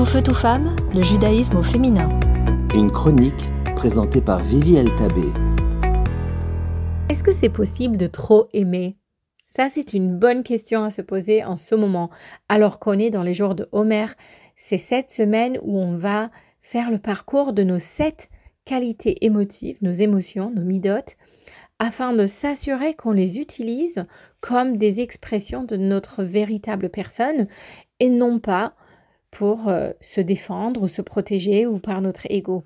Tout feu, tout femme, le judaïsme au féminin. Une chronique présentée par Vivi Tabé. Est-ce que c'est possible de trop aimer? Ça, c'est une bonne question à se poser en ce moment, alors qu'on est dans les jours de Homer. C'est cette semaine où on va faire le parcours de nos sept qualités émotives, nos émotions, nos midotes, afin de s'assurer qu'on les utilise comme des expressions de notre véritable personne et non pas pour euh, se défendre ou se protéger ou par notre ego.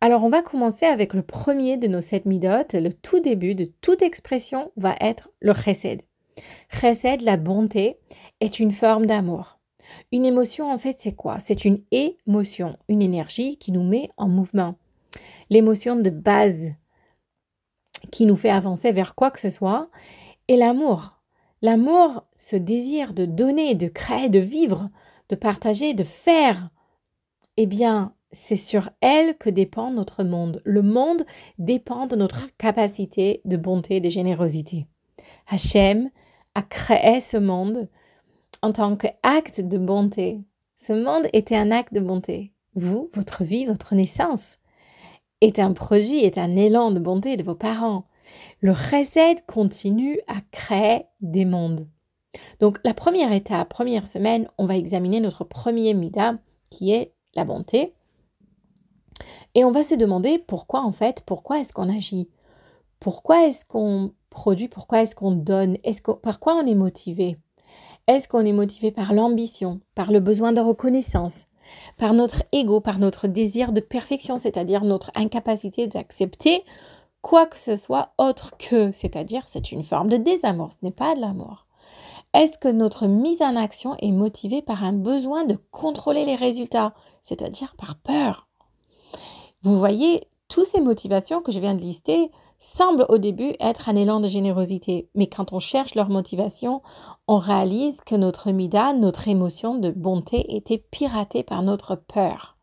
Alors on va commencer avec le premier de nos sept midotes. Le tout début de toute expression va être le chesed. Chesed, la bonté, est une forme d'amour. Une émotion, en fait, c'est quoi? C'est une émotion, une énergie qui nous met en mouvement. L'émotion de base qui nous fait avancer vers quoi que ce soit, et l'amour. L'amour, ce désir de donner, de créer, de vivre, de partager, de faire, eh bien, c'est sur elle que dépend notre monde. Le monde dépend de notre capacité de bonté, de générosité. Hachem a créé ce monde en tant qu'acte de bonté. Ce monde était un acte de bonté. Vous, votre vie, votre naissance est un projet, est un élan de bonté de vos parents. Le recette continue à créer des mondes. Donc la première étape, première semaine, on va examiner notre premier mida qui est la bonté. Et on va se demander pourquoi en fait, pourquoi est-ce qu'on agit? Pourquoi est-ce qu'on produit? Pourquoi est-ce qu'on donne? Est -ce Par quoi on est motivé? Est-ce qu'on est motivé par l'ambition, par le besoin de reconnaissance, par notre ego, par notre désir de perfection, c'est-à-dire notre incapacité d'accepter quoi que ce soit autre que, c'est-à-dire c'est une forme de désamour, ce n'est pas de l'amour. Est-ce que notre mise en action est motivée par un besoin de contrôler les résultats, c'est-à-dire par peur? Vous voyez, toutes ces motivations que je viens de lister semblent au début être un élan de générosité, mais quand on cherche leur motivation, on réalise que notre mida, notre émotion de bonté était piratée par notre peur.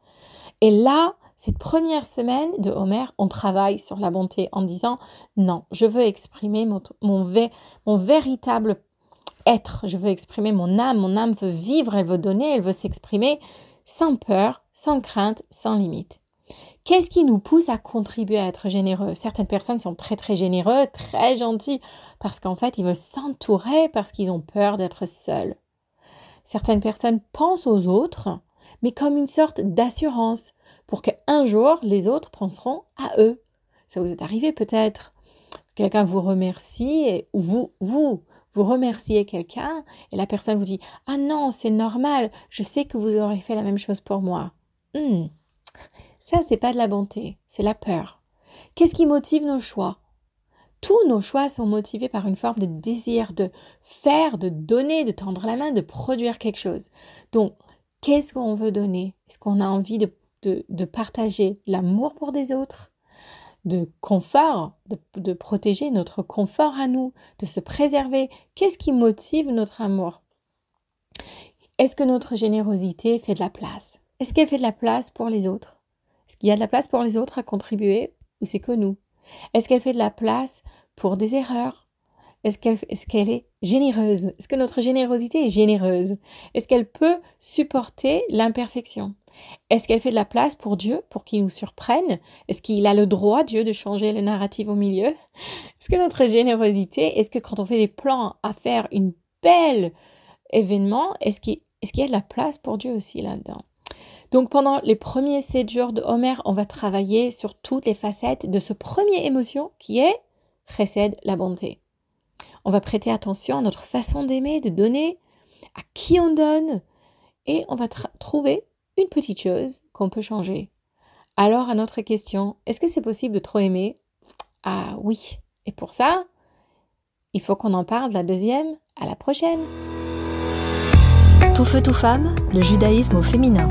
Et là, cette première semaine de Homer, on travaille sur la bonté en disant non, je veux exprimer mon, mon véritable être, je veux exprimer mon âme, mon âme veut vivre, elle veut donner, elle veut s'exprimer sans peur, sans crainte, sans limite. Qu'est-ce qui nous pousse à contribuer à être généreux? Certaines personnes sont très très généreux, très gentils, parce qu'en fait, ils veulent s'entourer parce qu'ils ont peur d'être seuls. Certaines personnes pensent aux autres, mais comme une sorte d'assurance, pour qu'un jour, les autres penseront à eux. Ça vous est arrivé peut-être? Quelqu'un vous remercie, et, ou vous, vous, vous remerciez quelqu'un, et la personne vous dit Ah non, c'est normal, je sais que vous aurez fait la même chose pour moi. Hmm. Ça, c'est pas de la bonté, c'est la peur. Qu'est-ce qui motive nos choix? Tous nos choix sont motivés par une forme de désir de faire, de donner, de tendre la main, de produire quelque chose. Donc, qu'est-ce qu'on veut donner? Est-ce qu'on a envie de, de, partager l'amour pour des autres? De confort, de, protéger notre confort à nous, de se préserver. Qu'est-ce qui motive notre amour? Est-ce que notre générosité fait de la place? Est-ce qu'elle fait de la place pour les autres? Est-ce qu'il y a de la place pour les autres à contribuer ou c'est que nous? Est-ce qu'elle fait de la place pour des erreurs? Est-ce qu'elle est, généreuse? Est-ce que notre générosité est généreuse? Est-ce qu'elle peut supporter l'imperfection? Est-ce qu'elle fait de la place pour Dieu, pour qu'il nous surprenne? Est-ce qu'il a le droit, Dieu, de changer le narratif au milieu? Est-ce que notre générosité, est-ce que quand on fait des plans à faire une belle événement, est-ce qu'il y a de la place pour Dieu aussi là-dedans? Donc pendant les premiers sept jours de Homer, on va travailler sur toutes les facettes de ce premier émotion qui est précède la bonté. On va prêter attention à notre façon d'aimer, de donner, à qui on donne, et on va trouver une petite chose qu'on peut changer. Alors à notre question, est-ce que c'est possible de trop aimer? Ah oui. Et pour ça, il faut qu'on en parle la deuxième. À la prochaine. Tout feu, tout femme, le judaïsme au féminin.